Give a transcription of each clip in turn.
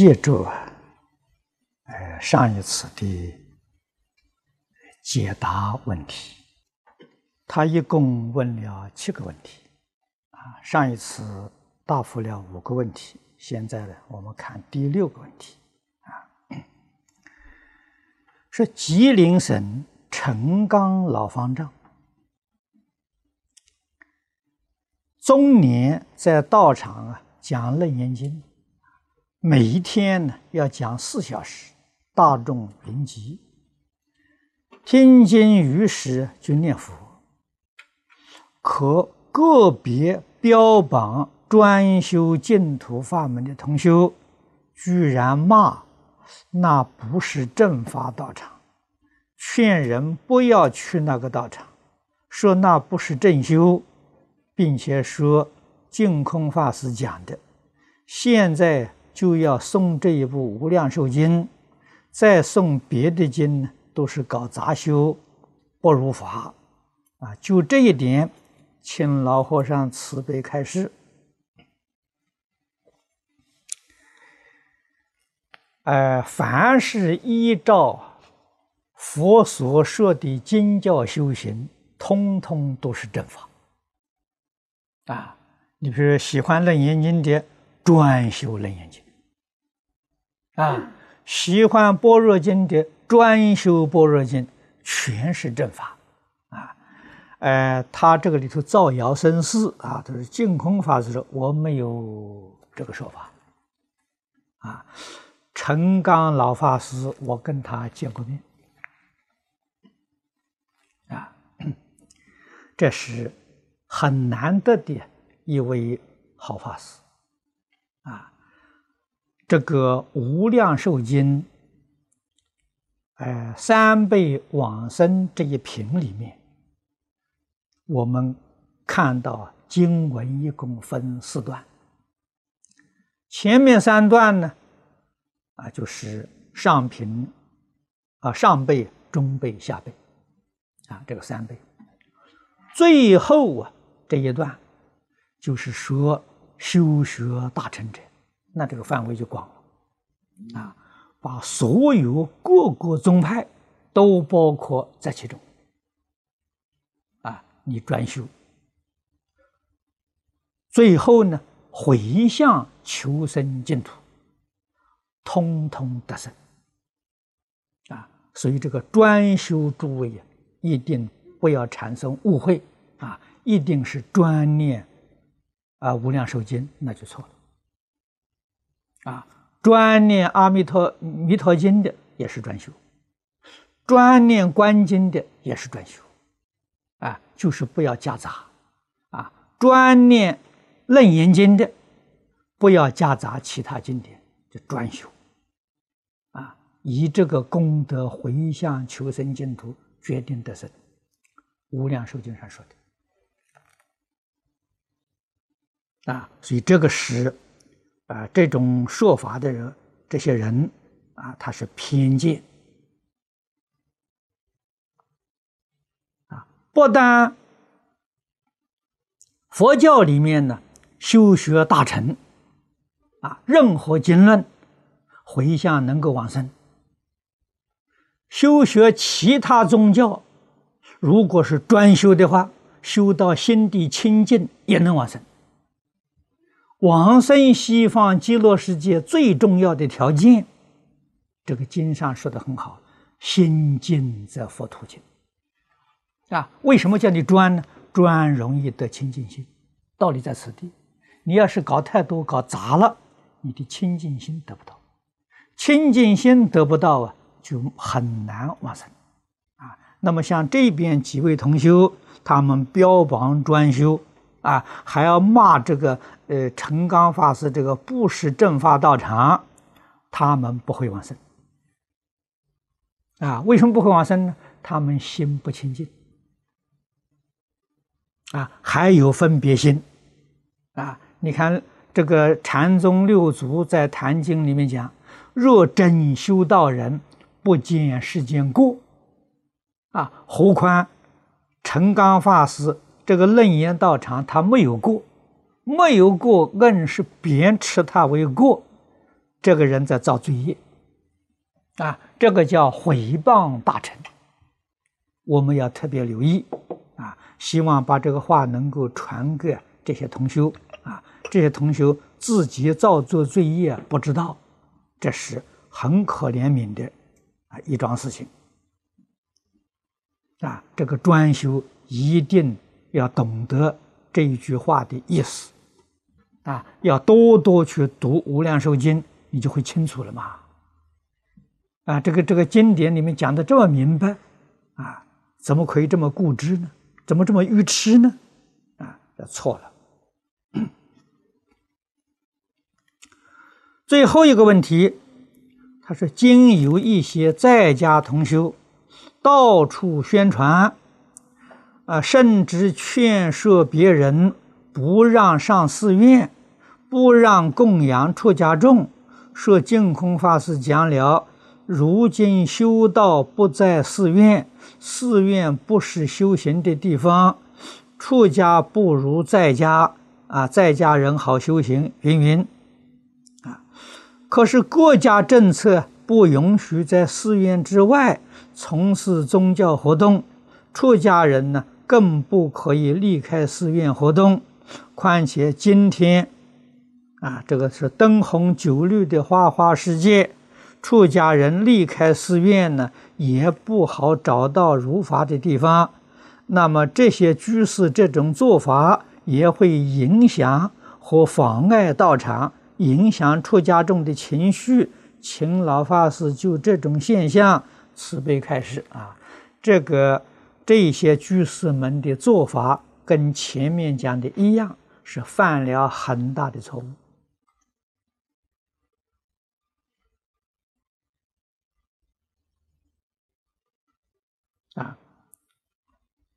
接着呃上一次的解答问题，他一共问了七个问题啊。上一次答复了五个问题，现在呢，我们看第六个问题啊，是吉林省陈刚老方丈。中年在道场啊讲《楞严经》，每一天呢要讲四小时，大众云集，听经于时就念佛。可个别标榜专修净土法门的同修，居然骂那不是正法道场，劝人不要去那个道场，说那不是正修。并且说净空法师讲的，现在就要送这一部《无量寿经》，再送别的经，都是搞杂修，不如法啊！就这一点，请老和尚慈悲开示。呃，凡是依照佛所说的经教修行，通通都是正法。啊，你比如喜欢楞严经的，专修楞严经；啊，喜欢般若经的，专修般若经，全是正法。啊，呃，他这个里头造谣生事啊，都是净空法师说我没有这个说法。啊，陈刚老法师，我跟他见过面。啊，这是。很难得的一位好法师，啊，这个《无量寿经》，呃，三辈往生这一品里面，我们看到经文一共分四段，前面三段呢，啊，就是上品，啊，上辈、中辈、下辈，啊，这个三辈，最后啊。这一段就是说修学大成者，那这个范围就广了，啊，把所有各个宗派都包括在其中，啊，你专修，最后呢回向求生净土，通通得生，啊，所以这个专修诸位呀，一定不要产生误会，啊。一定是专念啊《无量寿经》，那就错了。啊，专念《阿弥陀弥陀经》的也是专修，专念《观经》的也是专修，啊，就是不要夹杂。啊，专念《楞严经》的，不要夹杂其他经典，就专修。啊，以这个功德回向求生净土，决定得生。《无量寿经》上说的。啊，所以这个时，啊，这种说法的人，这些人啊，他是偏见。啊，不但佛教里面呢，修学大成，啊，任何经论回向能够往生；修学其他宗教，如果是专修的话，修到心地清净也能往生。往生西方极乐世界最重要的条件，这个经上说的很好：“心净则佛土净。”啊，为什么叫你专呢？专容易得清净心，道理在此地。你要是搞太多、搞杂了，你的清净心得不到。清净心得不到啊，就很难往生。啊，那么像这边几位同修，他们标榜专修。啊，还要骂这个呃陈刚法师这个不是正法道场，他们不会往生。啊，为什么不会往生呢？他们心不清净。啊，还有分别心。啊，你看这个禅宗六祖在《坛经》里面讲：若真修道人，不见世间过。啊，何况陈刚法师。这个楞严道场，他没有过，没有过，硬是别持他为过，这个人在造罪业啊！这个叫毁谤大臣，我们要特别留意啊！希望把这个话能够传给这些同修啊！这些同修自己造作罪业不知道，这是很可怜悯的啊一桩事情啊！这个专修一定要懂得这一句话的意思啊！要多多去读《无量寿经》，你就会清楚了嘛！啊，这个这个经典里面讲的这么明白啊，怎么可以这么固执呢？怎么这么愚痴呢？啊，这错了。最后一个问题，他说：“经有一些在家同修，到处宣传，啊，甚至劝说别人不让上寺院，不让供养出家众，说净空法师讲了，如今修道不在寺院，寺院不是修行的地方，出家不如在家，啊，在家人好修行，云云啊。”可是国家政策不允许在寺院之外从事宗教活动，出家人呢更不可以离开寺院活动。况且今天，啊，这个是灯红酒绿的花花世界，出家人离开寺院呢也不好找到如法的地方。那么这些居士这种做法也会影响和妨碍道场。影响出家众的情绪，请老法师就这种现象慈悲开示啊！这个这些居士们的做法跟前面讲的一样，是犯了很大的错误啊！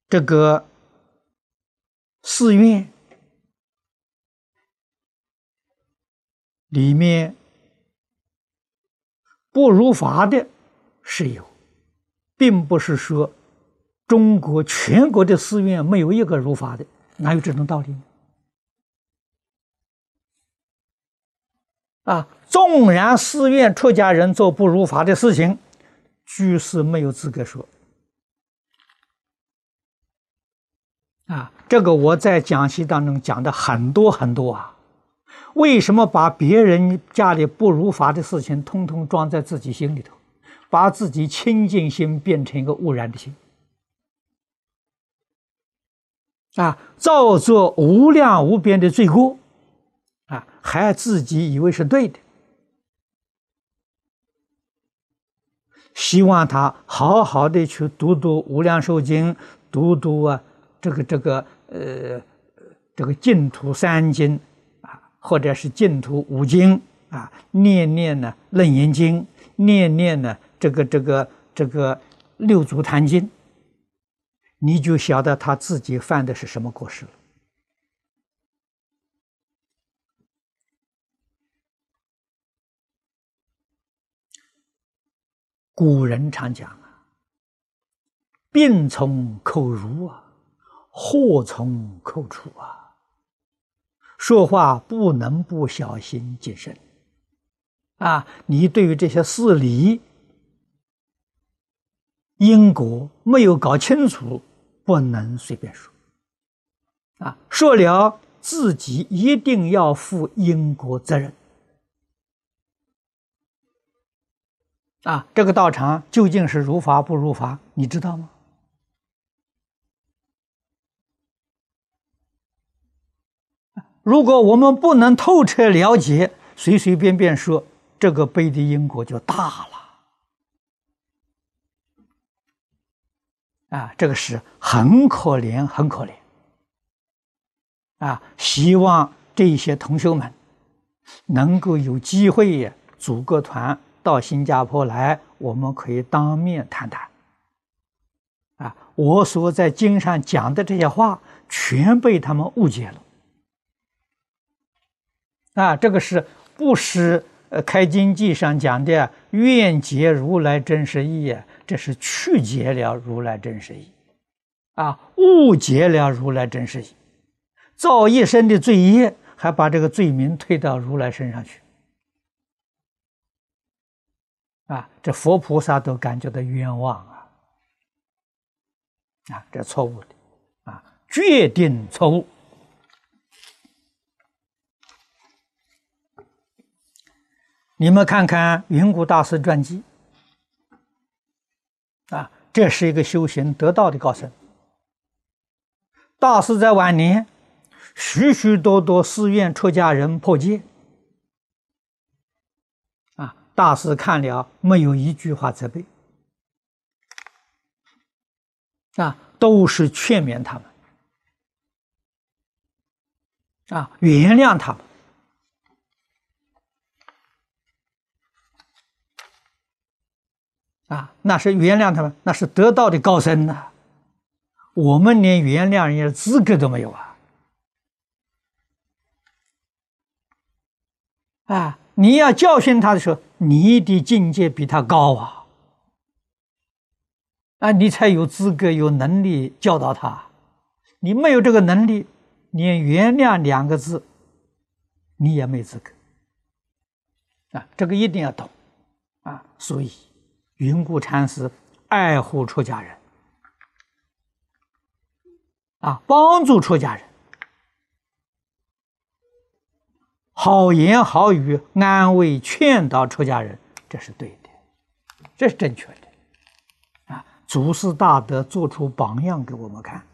这个寺院。里面不如法的是有，并不是说中国全国的寺院没有一个如法的，哪有这种道理？啊，纵然寺院出家人做不如法的事情，居士没有资格说。啊，这个我在讲习当中讲的很多很多啊。为什么把别人家里不如法的事情通通装在自己心里头，把自己清净心变成一个污染的心？啊，造作无量无边的罪过，啊，还自己以为是对的。希望他好好的去读读《无量寿经》，读读啊，这个这个呃，这个净土三经啊。或者是净土五经啊，念念呢《楞严经》，念念呢这个这个这个六祖坛经，你就晓得他自己犯的是什么过失了。古人常讲啊，病从口入啊，祸从口出啊。说话不能不小心谨慎，啊！你对于这些事理因果没有搞清楚，不能随便说，啊！说了自己一定要负因果责任，啊！这个道场究竟是如法不如法，你知道吗？如果我们不能透彻了解，随随便便说，这个悲的因果就大了。啊，这个是很可怜，很可怜。啊，希望这些同学们能够有机会组个团到新加坡来，我们可以当面谈谈。啊，我所在经上讲的这些话，全被他们误解了。啊，这个是不施呃《开经记》上讲的“愿解如来真实意”？这是曲解了如来真实意，啊，误解了如来真实意，造一生的罪业，还把这个罪名推到如来身上去，啊，这佛菩萨都感觉到冤枉啊，啊，这错误的，啊，决定错误。你们看看云谷大师传记，啊，这是一个修行得道的高僧。大师在晚年，许许多多寺院出家人破戒，啊，大师看了没有一句话责备，啊，都是劝勉他们，啊，原谅他们。啊，那是原谅他们，那是得道的高僧呐。我们连原谅人家的资格都没有啊！啊，你要教训他的时候，你的境界比他高啊，啊，你才有资格、有能力教导他。你没有这个能力，连原谅两个字，你也没资格。啊，这个一定要懂啊！所以。云谷禅师爱护出家人，啊，帮助出家人，好言好语安慰劝导出家人，这是对的，这是正确的，啊，祖师大德做出榜样给我们看，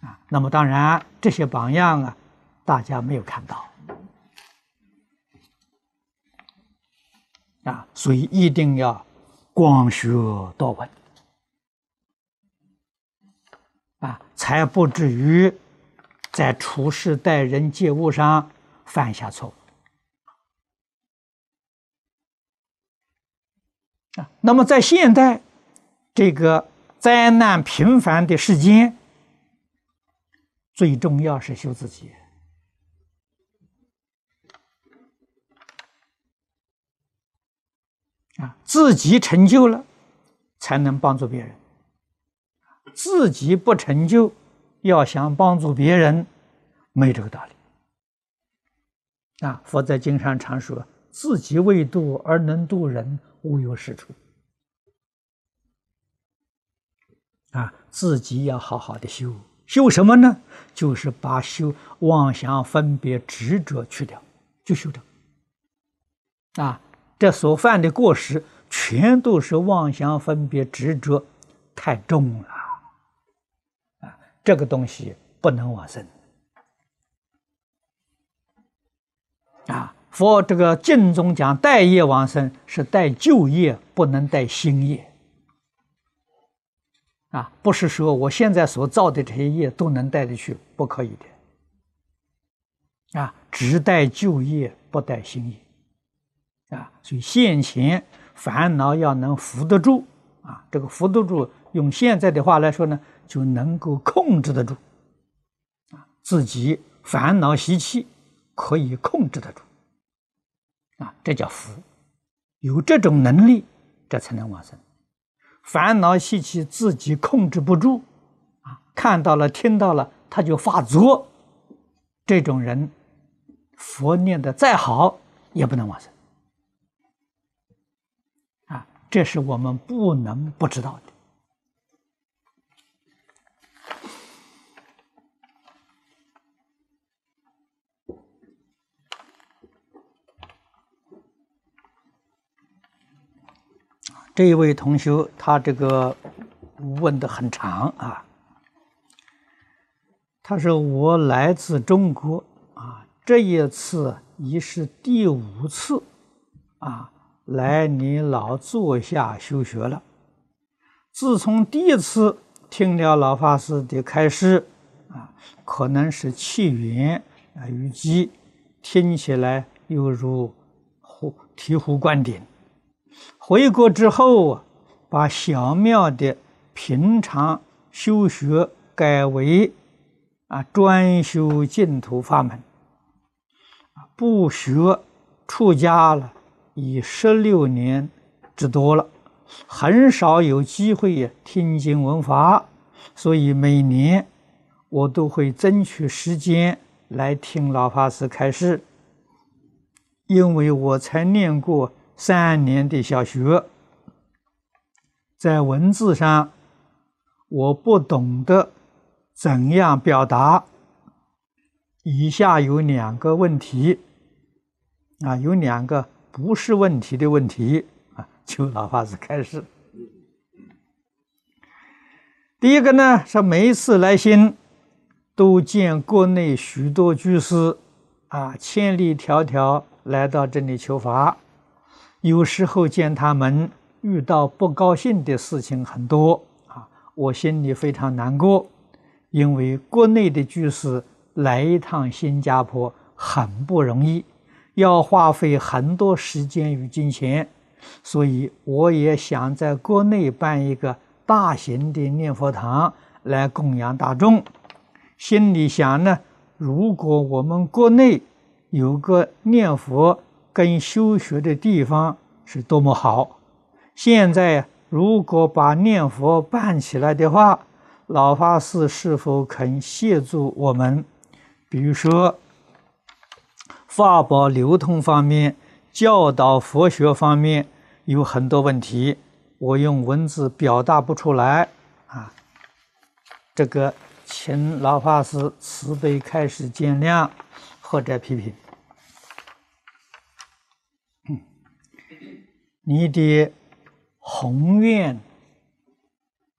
啊，那么当然这些榜样啊，大家没有看到。啊，所以一定要广学多闻啊，才不至于在处事待人接物上犯下错误啊。那么在现代这个灾难频繁的世间，最重要是修自己。啊，自己成就了，才能帮助别人；自己不成就，要想帮助别人，没这个道理。啊，佛在经上常说：“自己未度而能度人，无有是处。”啊，自己要好好的修，修什么呢？就是把修妄想、分别、执着去掉，就修这。啊。这所犯的过失，全都是妄想、分别、执着太重了啊！这个东西不能往生啊！佛这个经中讲带业往生，是带旧业，不能带新业啊！不是说我现在所造的这些业都能带得去，不可以的啊！只带旧业，不带新业。啊，所以现前烦恼要能扶得住啊，这个扶得住，用现在的话来说呢，就能够控制得住啊，自己烦恼习气可以控制得住啊，这叫福，有这种能力，这才能往生。烦恼习气自己控制不住啊，看到了听到了，他就发作，这种人，佛念的再好，也不能往生。这是我们不能不知道的。这一位同学，他这个问的很长啊。他说：“我来自中国啊，这一次已是第五次啊。”来，你老坐下修学了。自从第一次听了老法师的开示，啊，可能是气缘啊淤积，听起来犹如醍醐灌顶。回国之后啊，把小庙的平常修学改为啊专修净土法门，啊不学出家了。已十六年之多了，很少有机会听经闻法，所以每年我都会争取时间来听老法师开示，因为我才念过三年的小学，在文字上我不懂得怎样表达。以下有两个问题，啊，有两个不是问题的问题啊，求老法师开示。第一个呢，是每一次来新，都见国内许多居士啊，千里迢迢来到这里求法，有时候见他们遇到不高兴的事情很多啊，我心里非常难过，因为国内的居士。来一趟新加坡很不容易，要花费很多时间与金钱，所以我也想在国内办一个大型的念佛堂来供养大众。心里想呢，如果我们国内有个念佛跟修学的地方，是多么好！现在如果把念佛办起来的话，老法师是否肯协助我们？比如说，法宝流通方面、教导佛学方面有很多问题，我用文字表达不出来啊。这个，请老法师慈悲开始见谅或者批评。你的宏愿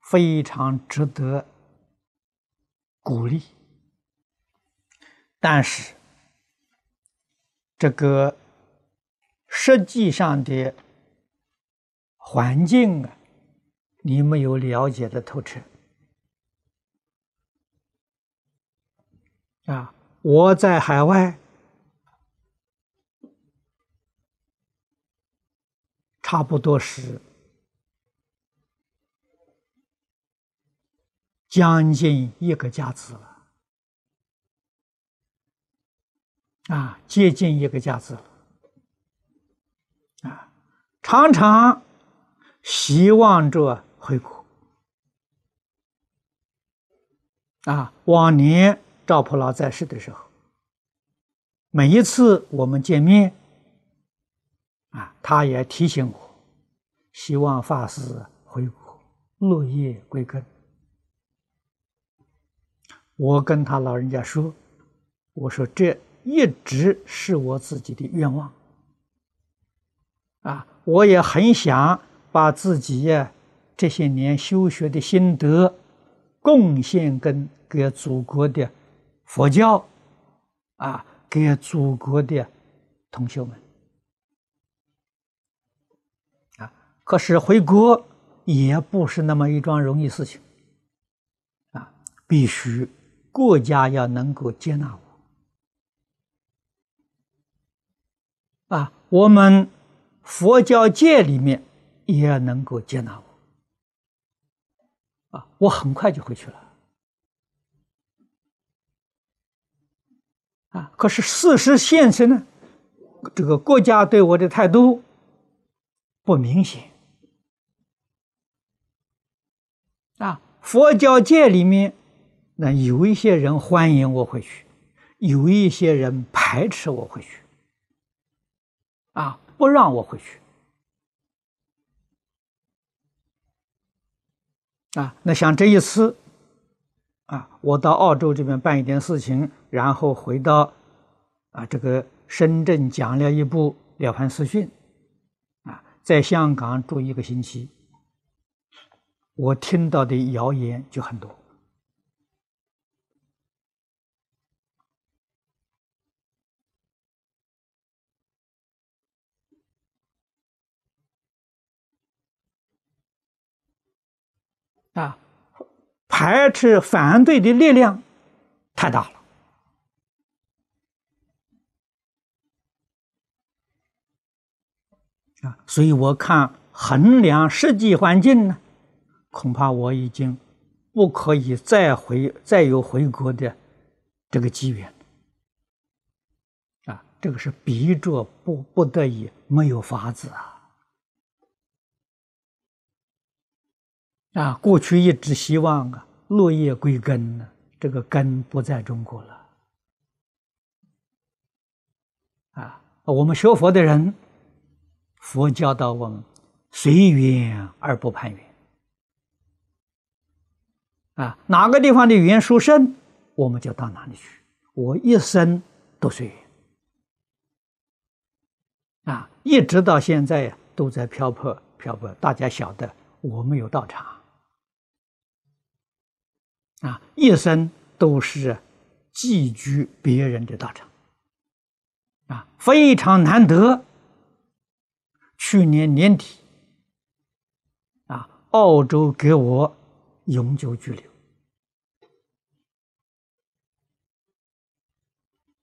非常值得鼓励。但是，这个实际上的环境啊，你没有了解的透彻啊！我在海外差不多是将近一个家子了。啊，接近一个价值了。啊，常常希望着回国。啊，往年赵普老在世的时候，每一次我们见面，啊，他也提醒我，希望法师回国，落叶归根。我跟他老人家说，我说这。一直是我自己的愿望，啊，我也很想把自己呀这些年修学的心得贡献跟给祖国的佛教，啊，给祖国的同学们，啊，可是回国也不是那么一桩容易事情，啊，必须国家要能够接纳我。啊，我们佛教界里面也能够接纳我，啊，我很快就回去了，啊，可是事实现实呢，这个国家对我的态度不明显，啊，佛教界里面那有一些人欢迎我回去，有一些人排斥我回去。啊！不让我回去啊！那像这一次啊，我到澳洲这边办一点事情，然后回到啊这个深圳讲了一部《了凡四训》，啊，在香港住一个星期，我听到的谣言就很多。啊，排斥反对的力量太大了啊！所以我看衡量实际环境呢，恐怕我已经不可以再回再有回国的这个机缘啊！这个是逼着不不得已，没有法子啊。啊，过去一直希望啊，落叶归根呢，这个根不在中国了。啊我们学佛的人，佛教导我们随缘而不攀缘。啊，哪个地方的缘殊胜，我们就到哪里去。我一生都随缘。啊，一直到现在呀，都在漂泊漂泊。大家晓得，我没有到场。啊，一生都是寄居别人的道场。啊，非常难得。去年年底，啊，澳洲给我永久居留。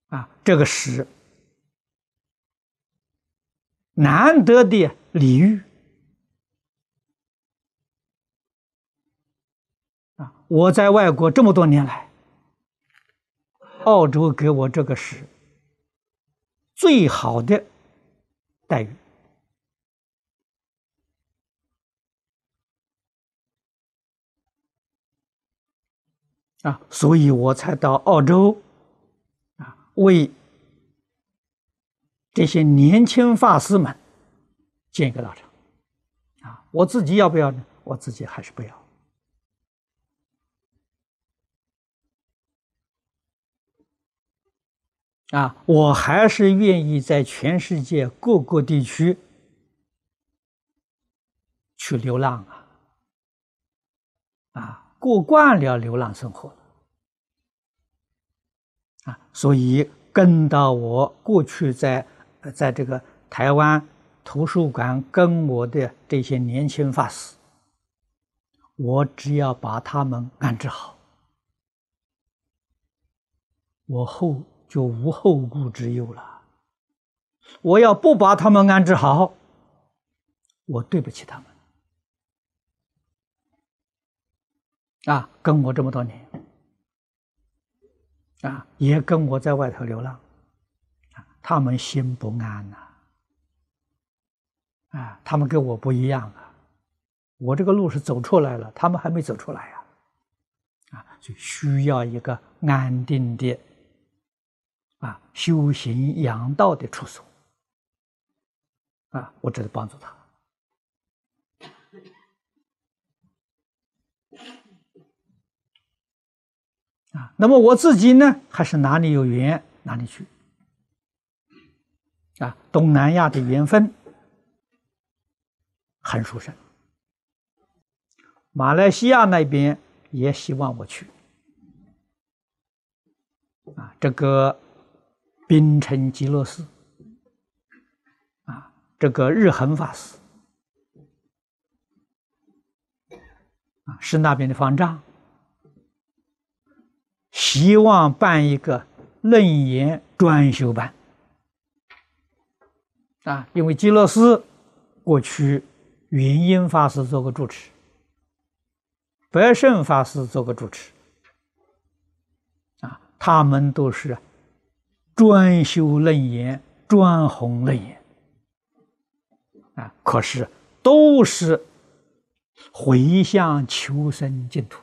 啊，这个是难得的礼遇。我在外国这么多年来，澳洲给我这个是。最好的待遇啊，所以我才到澳洲啊，为这些年轻法师们建一个道场啊。我自己要不要呢？我自己还是不要。啊，我还是愿意在全世界各个地区去流浪啊！啊，过惯了流浪生活啊，所以跟到我过去在在这个台湾图书馆跟我的这些年轻法师，我只要把他们安置好，我后。就无后顾之忧了。我要不把他们安置好，我对不起他们。啊，跟我这么多年，啊，也跟我在外头流浪，他们心不安呐。啊，他们跟我不一样啊，我这个路是走出来了，他们还没走出来呀。啊，就需要一个安定的。啊，修行养道的处所，啊，我只是帮助他。啊，那么我自己呢，还是哪里有缘哪里去。啊，东南亚的缘分很殊胜，马来西亚那边也希望我去。啊，这个。槟城极乐寺，啊，这个日恒法师，啊，是那边的方丈，希望办一个楞严专修班，啊，因为极乐寺过去云音法师做过主持，白胜法师做过主持，啊，他们都是。专修楞严，专弘楞严，啊！可是都是回向求生净土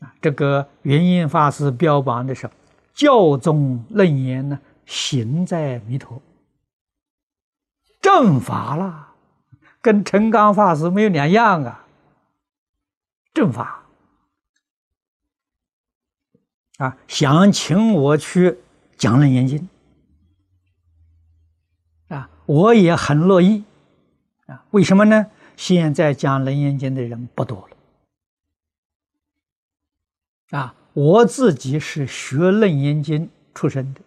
啊！这个圆音法师标榜的是教宗楞严呢，行在弥陀，正法了，跟陈刚法师没有两样啊，正法。啊，想请我去讲《楞严经》，啊，我也很乐意，啊，为什么呢？现在讲《楞严经》的人不多了，啊，我自己是学《楞严经》出身的，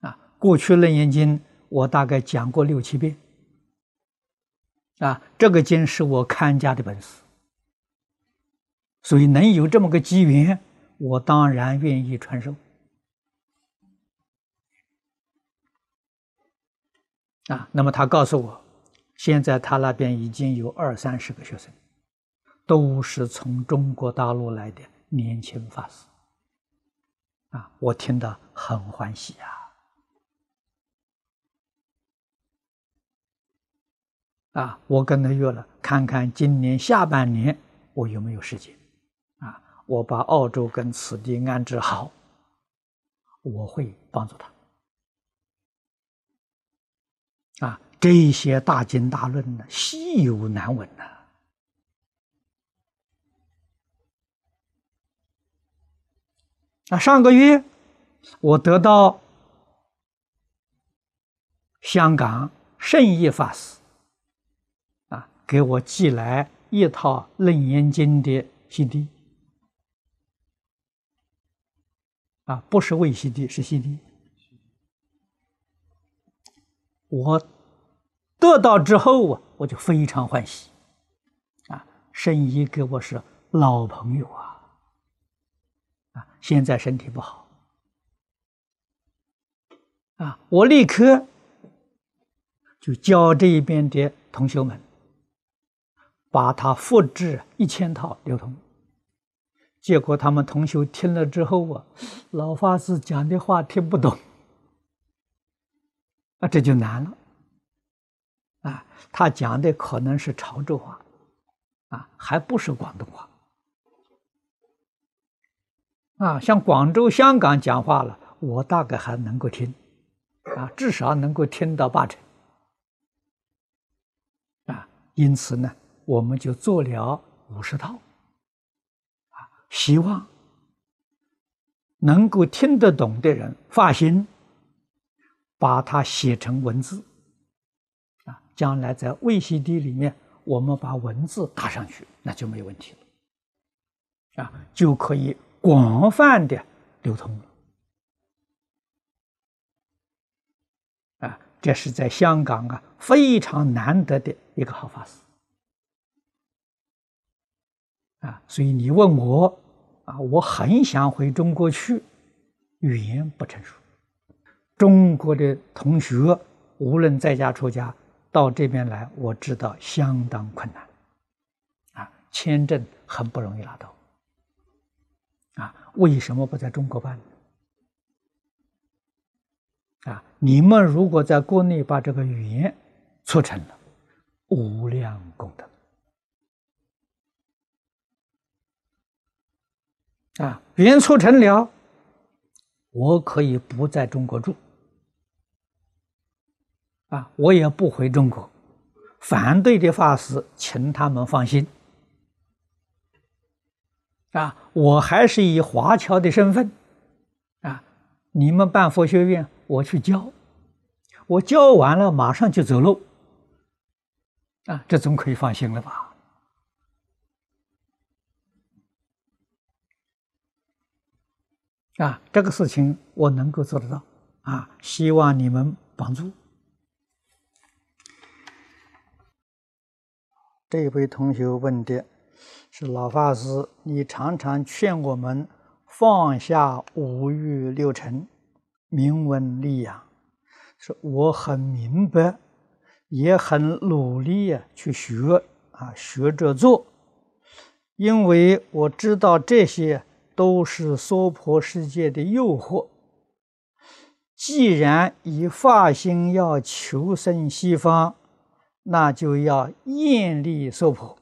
啊，过去《楞严经》我大概讲过六七遍，啊，这个经是我看家的本事，所以能有这么个机缘。我当然愿意传授啊！那么他告诉我，现在他那边已经有二三十个学生，都是从中国大陆来的年轻法师啊！我听得很欢喜呀！啊，我跟他约了，看看今年下半年我有没有时间！我把澳洲跟此地安置好，我会帮助他。啊，这些大经大论呢，稀有难闻呐。啊，上个月我得到香港圣义法师啊，给我寄来一套《楞严经》的 CD。啊，不是 VCD，是 CD。我得到之后啊，我就非常欢喜。啊，神医给我是老朋友啊，啊，现在身体不好，啊，我立刻就教这一边的同学们，把它复制一千套流通。结果他们同学听了之后啊，老法师讲的话听不懂，啊，这就难了。啊，他讲的可能是潮州话，啊，还不是广东话。啊，像广州、香港讲话了，我大概还能够听，啊，至少能够听到八成。啊，因此呢，我们就做了五十套。希望能够听得懂的人发心，把它写成文字，啊，将来在 VCD 里面，我们把文字打上去，那就没问题了，啊，就可以广泛的流通了，啊，这是在香港啊非常难得的一个好法师。啊，所以你问我，啊，我很想回中国去，语言不成熟。中国的同学无论在家出家，到这边来，我知道相当困难，啊，签证很不容易拿到。啊，为什么不在中国办呢？啊，你们如果在国内把这个语言促成了，无量功德。啊，缘促成了，我可以不在中国住，啊，我也不回中国。反对的法师，请他们放心，啊，我还是以华侨的身份，啊，你们办佛学院，我去教，我教完了马上就走路，啊，这总可以放心了吧？啊，这个事情我能够做得到，啊，希望你们帮助。这位同学问的是老法师，你常常劝我们放下五欲六尘，明文利养，说我很明白，也很努力啊去学啊学着做，因为我知道这些。都是娑婆世界的诱惑。既然以发心要求生西方，那就要厌离娑婆。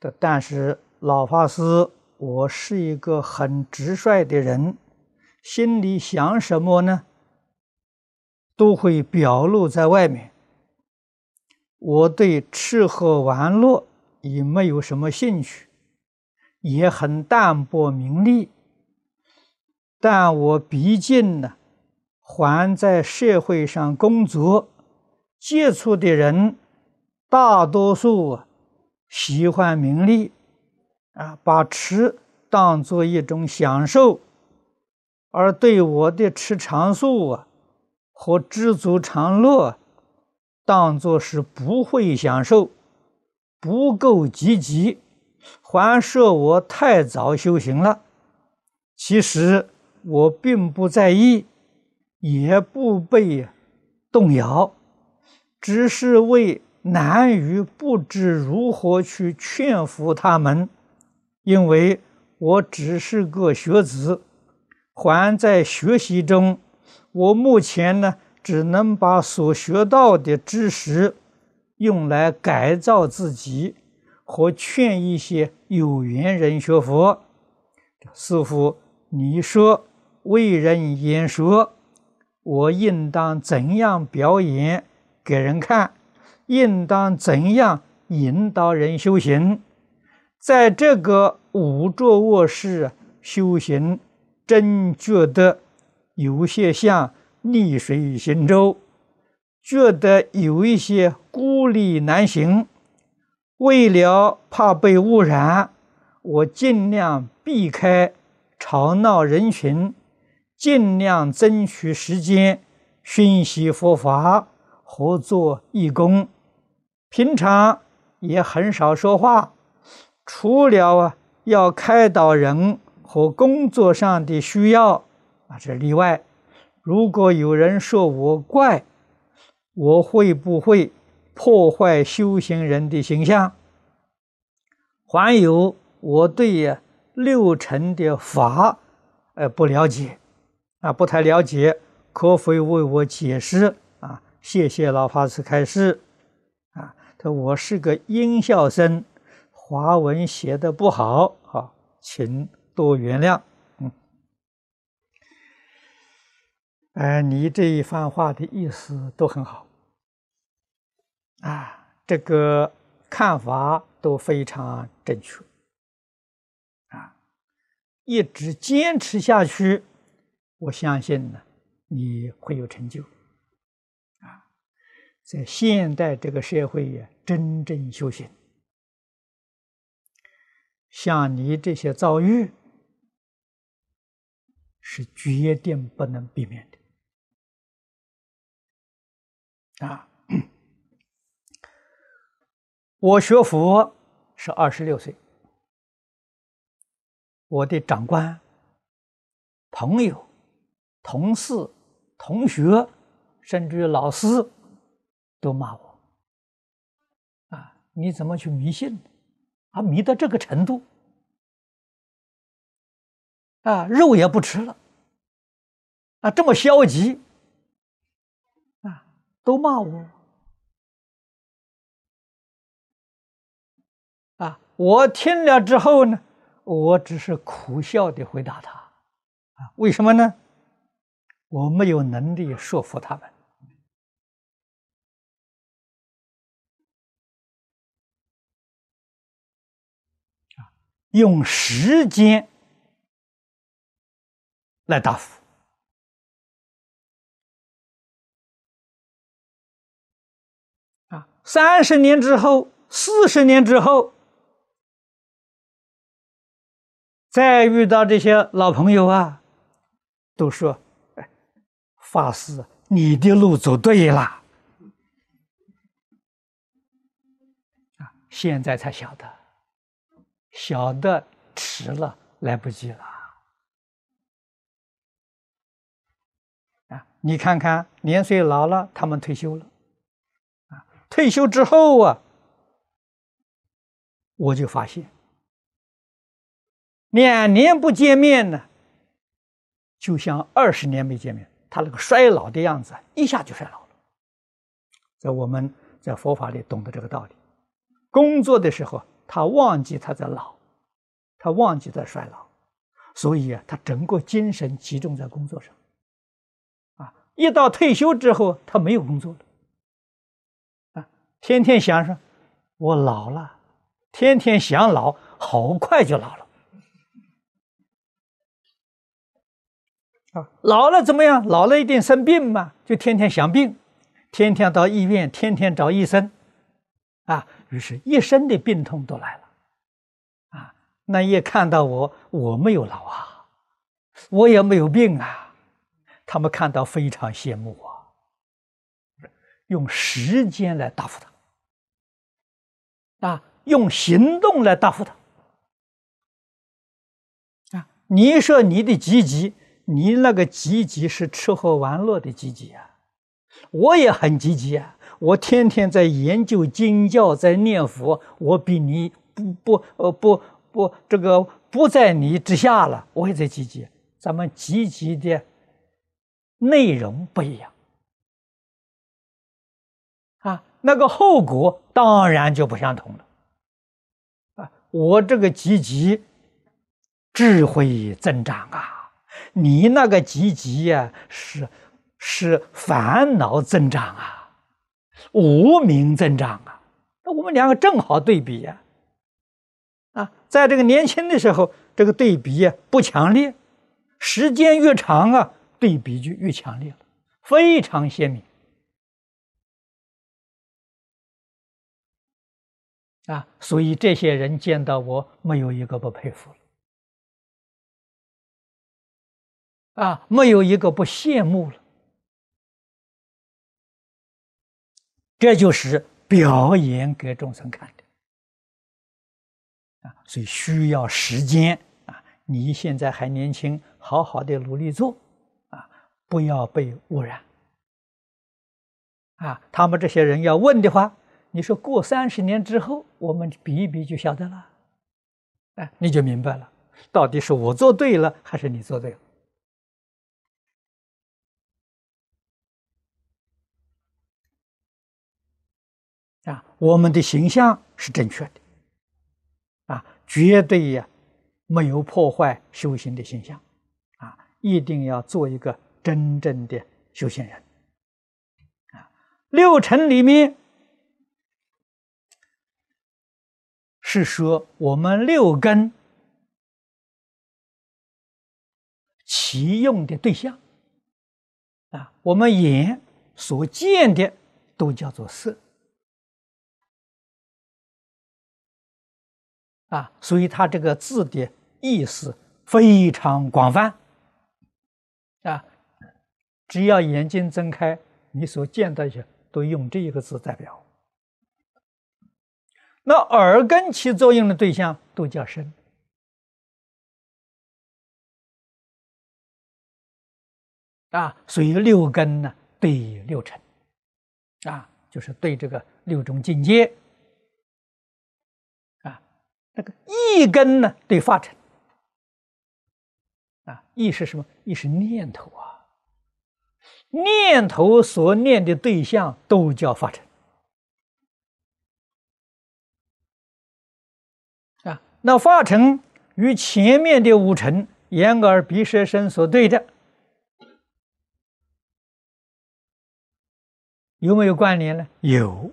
的，但是老法师，我是一个很直率的人，心里想什么呢，都会表露在外面。我对吃喝玩乐也没有什么兴趣。也很淡泊名利，但我毕竟呢，还在社会上工作，接触的人大多数喜欢名利，啊，把吃当做一种享受，而对我的吃长素啊和知足常乐，当做是不会享受，不够积极。还说我太早修行了，其实我并不在意，也不被动摇，只是为难于不知如何去劝服他们，因为我只是个学子，还在学习中。我目前呢，只能把所学到的知识用来改造自己。和劝一些有缘人学佛，师傅，你说为人演说，我应当怎样表演给人看？应当怎样引导人修行？在这个五座卧室修行，真觉得有些像逆水行舟，觉得有一些孤立难行。为了怕被污染，我尽量避开吵闹人群，尽量争取时间熏习佛法和做义工。平常也很少说话，除了啊要开导人和工作上的需要啊这例外。如果有人说我怪，我会不会破坏修行人的形象？还有我对六尘的法，呃不了解，啊不太了解，可否为我解释啊？谢谢老法师开示。啊他我是个音效生，华文写的不好，啊，请多原谅。嗯，哎，你这一番话的意思都很好，啊，这个看法都非常正确，啊，一直坚持下去，我相信呢，你会有成就。啊在现代这个社会呀，真正修行，像你这些遭遇，是决定不能避免的。啊，我学佛是二十六岁，我的长官、朋友、同事、同学，甚至于老师。都骂我啊！你怎么去迷信？啊，迷到这个程度啊，肉也不吃了啊，这么消极啊，都骂我我听了之后呢，我只是苦笑的回答他啊，为什么呢？我没有能力说服他们。啊用时间来答复啊！三十年之后，四十年之后，再遇到这些老朋友啊，都说：“哎，法师，你的路走对了。”啊，现在才晓得。小的迟了，来不及了。啊，你看看，年岁老了，他们退休了，啊，退休之后啊，我就发现，两年不见面呢，就像二十年没见面，他那个衰老的样子一下就衰老了。在我们在佛法里懂得这个道理，工作的时候。他忘记他在老，他忘记在衰老，所以啊，他整个精神集中在工作上。啊，一到退休之后，他没有工作了，啊，天天想说，我老了，天天想老，好快就老了。啊，老了怎么样？老了一定生病嘛，就天天想病，天天到医院，天天找医生，啊。于是，一身的病痛都来了，啊！那一看到我，我没有老啊，我也没有病啊，他们看到非常羡慕我，用时间来答复他，啊，用行动来答复他，啊！你说你的积极，你那个积极是吃喝玩乐的积极啊，我也很积极啊。我天天在研究经教，在念佛，我比你不不呃不不这个不在你之下了。我也在积极，咱们积极的内容不一样啊，那个后果当然就不相同了啊。我这个积极，智慧增长啊！你那个积极呀，是是烦恼增长啊，无名增长啊。那我们两个正好对比呀。啊，在这个年轻的时候，这个对比呀不强烈，时间越长啊，对比就越强烈了，非常鲜明。啊，所以这些人见到我，没有一个不佩服了，啊，没有一个不羡慕了。这就是表演给众生看的，啊，所以需要时间啊。你现在还年轻，好好的努力做，啊，不要被污染。啊，他们这些人要问的话。你说过三十年之后，我们比一比就晓得了，哎，你就明白了，到底是我做对了还是你做对了？啊，我们的形象是正确的，啊，绝对呀没有破坏修行的形象，啊，一定要做一个真正的修行人，啊，六尘里面。是说我们六根其用的对象啊，我们眼所见的都叫做色啊，所以它这个字的意思非常广泛啊，只要眼睛睁开，你所见到的都用这一个字代表。那耳根起作用的对象都叫身。啊，所以六根呢对六尘。啊，就是对这个六种境界，那个一根呢对法尘啊，意是什么？意是念头啊，念头所念的对象都叫法尘。那发成与前面的五尘眼耳鼻舌身所对的，有没有关联呢？有。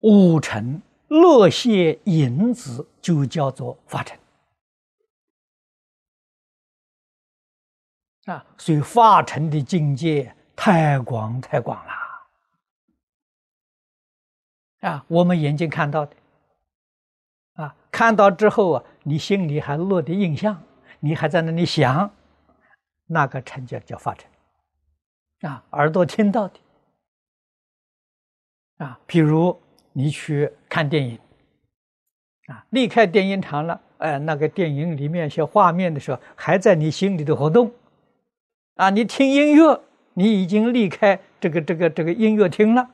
五尘乐谢影子，就叫做法尘。啊，所以化成的境界太广太广了。啊，我们眼睛看到的，啊，看到之后啊，你心里还落的印象，你还在那里想，那个成就叫发成。啊，耳朵听到的，啊，譬如你去看电影，啊，离开电影场了，哎，那个电影里面一些画面的时候，还在你心里的活动。啊，你听音乐，你已经离开这个这个这个音乐厅了，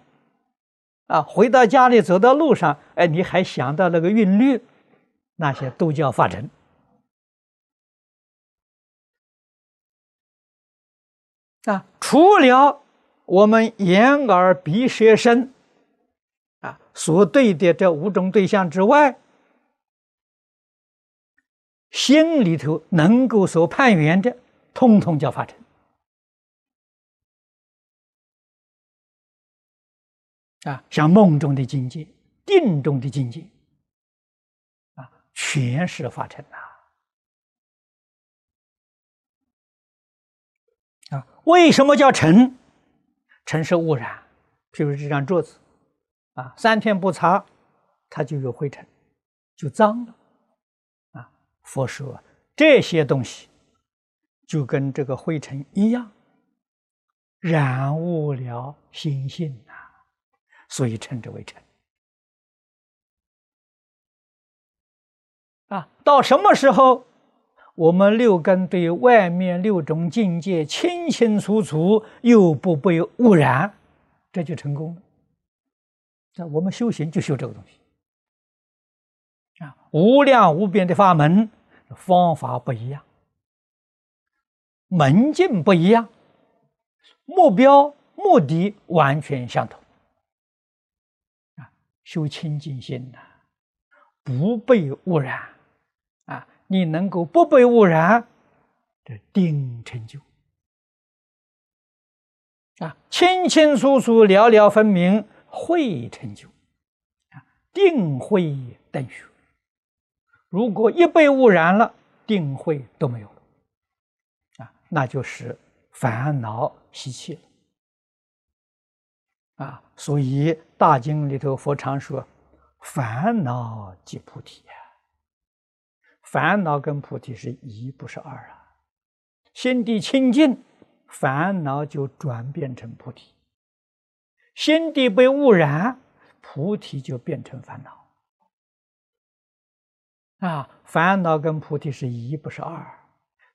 啊，回到家里走到路上，哎，你还想到那个韵律，那些都叫发尘。啊，除了我们眼耳鼻舌身，所对的这五种对象之外，心里头能够所判缘的，通通叫发尘。啊，像梦中的境界、定中的境界，啊，全是法尘呐！啊，为什么叫尘？尘是污染，譬如这张桌子，啊，三天不擦，它就有灰尘，就脏了。啊，佛说这些东西就跟这个灰尘一样，染污了心性呐。所以称之为尘啊！到什么时候，我们六根对外面六种境界清清楚楚，又不被污染，这就成功了。那我们修行就修这个东西啊！无量无边的法门，方法不一样，门径不一样，目标目的完全相同啊。修清净心呐，不被污染啊！你能够不被污染，这定成就啊，清清楚楚、了了分明，会成就啊，定会等学。如果一被污染了，定会都没有了啊，那就是烦恼习气了。啊，所以大经里头佛常说：“烦恼即菩提呀。”烦恼跟菩提是一，不是二啊。心地清净，烦恼就转变成菩提；心地被污染，菩提就变成烦恼。啊，烦恼跟菩提是一，不是二；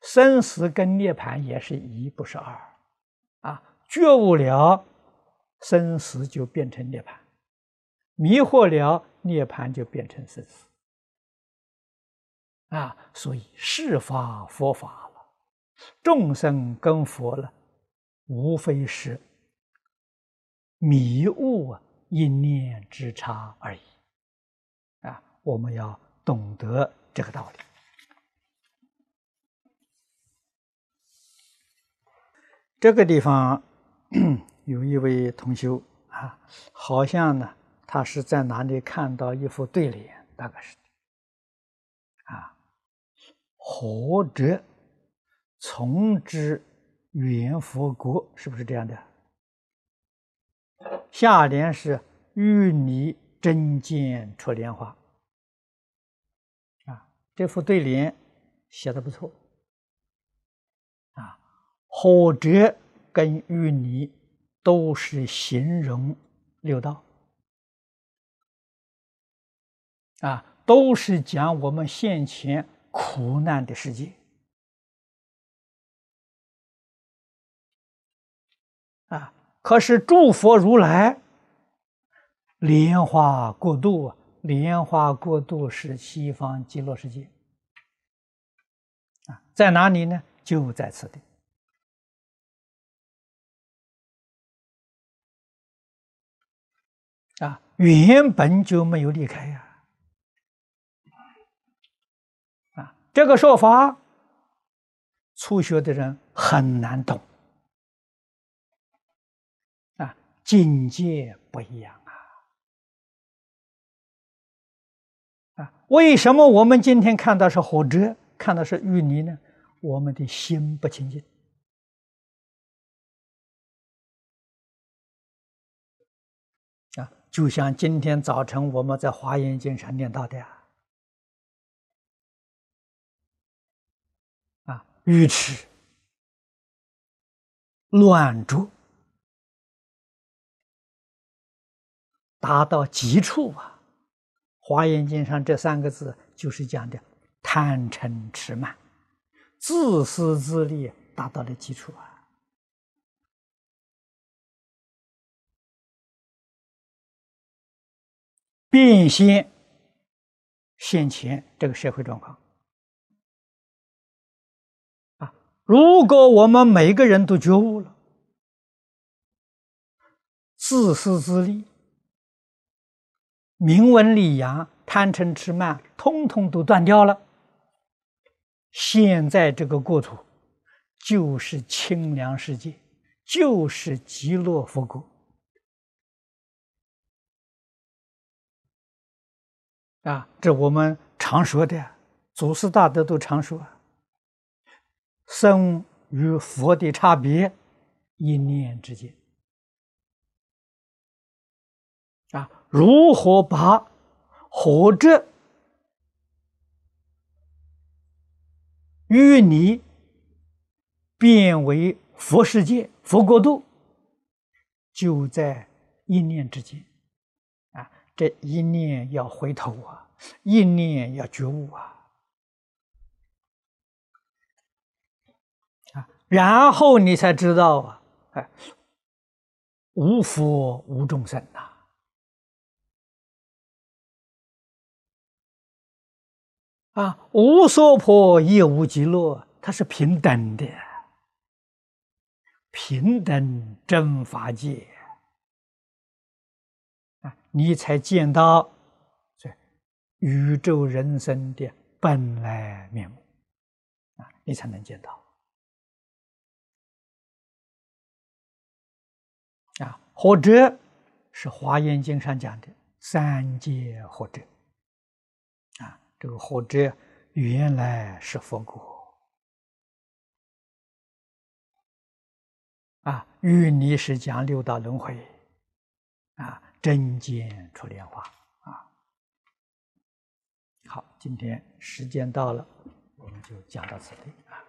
生死跟涅盘也是一，不是二。啊，觉悟了。生死就变成涅槃，迷惑了涅槃就变成生死啊！所以是法佛法了，众生跟佛了，无非是迷雾啊一念之差而已啊！我们要懂得这个道理。这个地方。有一位同修啊，好像呢，他是在哪里看到一副对联，大概是啊，或者从之圆佛国，是不是这样的？下联是玉泥真剑出莲花啊，这副对联写的不错啊，或者跟玉泥。都是形容六道啊，都是讲我们现前苦难的世界啊。可是诸佛如来莲花过渡，莲花过渡是西方极乐世界啊，在哪里呢？就在此地。啊，原本就没有离开呀！啊，这个说法，初学的人很难懂。境界不一样啊！啊，为什么我们今天看到是火者，看到是淤泥呢？我们的心不清净啊。就像今天早晨我们在华严经上念到的啊，愚痴、乱浊，达到极处啊！华严经上这三个字就是讲的贪嗔痴慢、自私自利，达到了极处啊！变现现前这个社会状况啊！如果我们每个人都觉悟了，自私自利、名闻利养、贪嗔痴慢，通通都断掉了，现在这个国土就是清凉世界，就是极乐佛国。啊，这我们常说的，祖师大德都常说：“生与佛的差别，一念之间。”如何把活着与你变为佛世界、佛国度，就在一念之间。啊。这一念要回头啊，一念要觉悟啊，啊，然后你才知道啊，哎，无佛无众生呐，啊，啊无娑婆亦无极乐，它是平等的，平等真法界。你才见到这宇宙人生的本来面目啊，你才能见到啊。或者是《华严经》上讲的三界或者，这个或者原来是佛果。啊，与你是讲六道轮回，啊，真见出莲花，啊，好，今天时间到了，我们就讲到此地啊。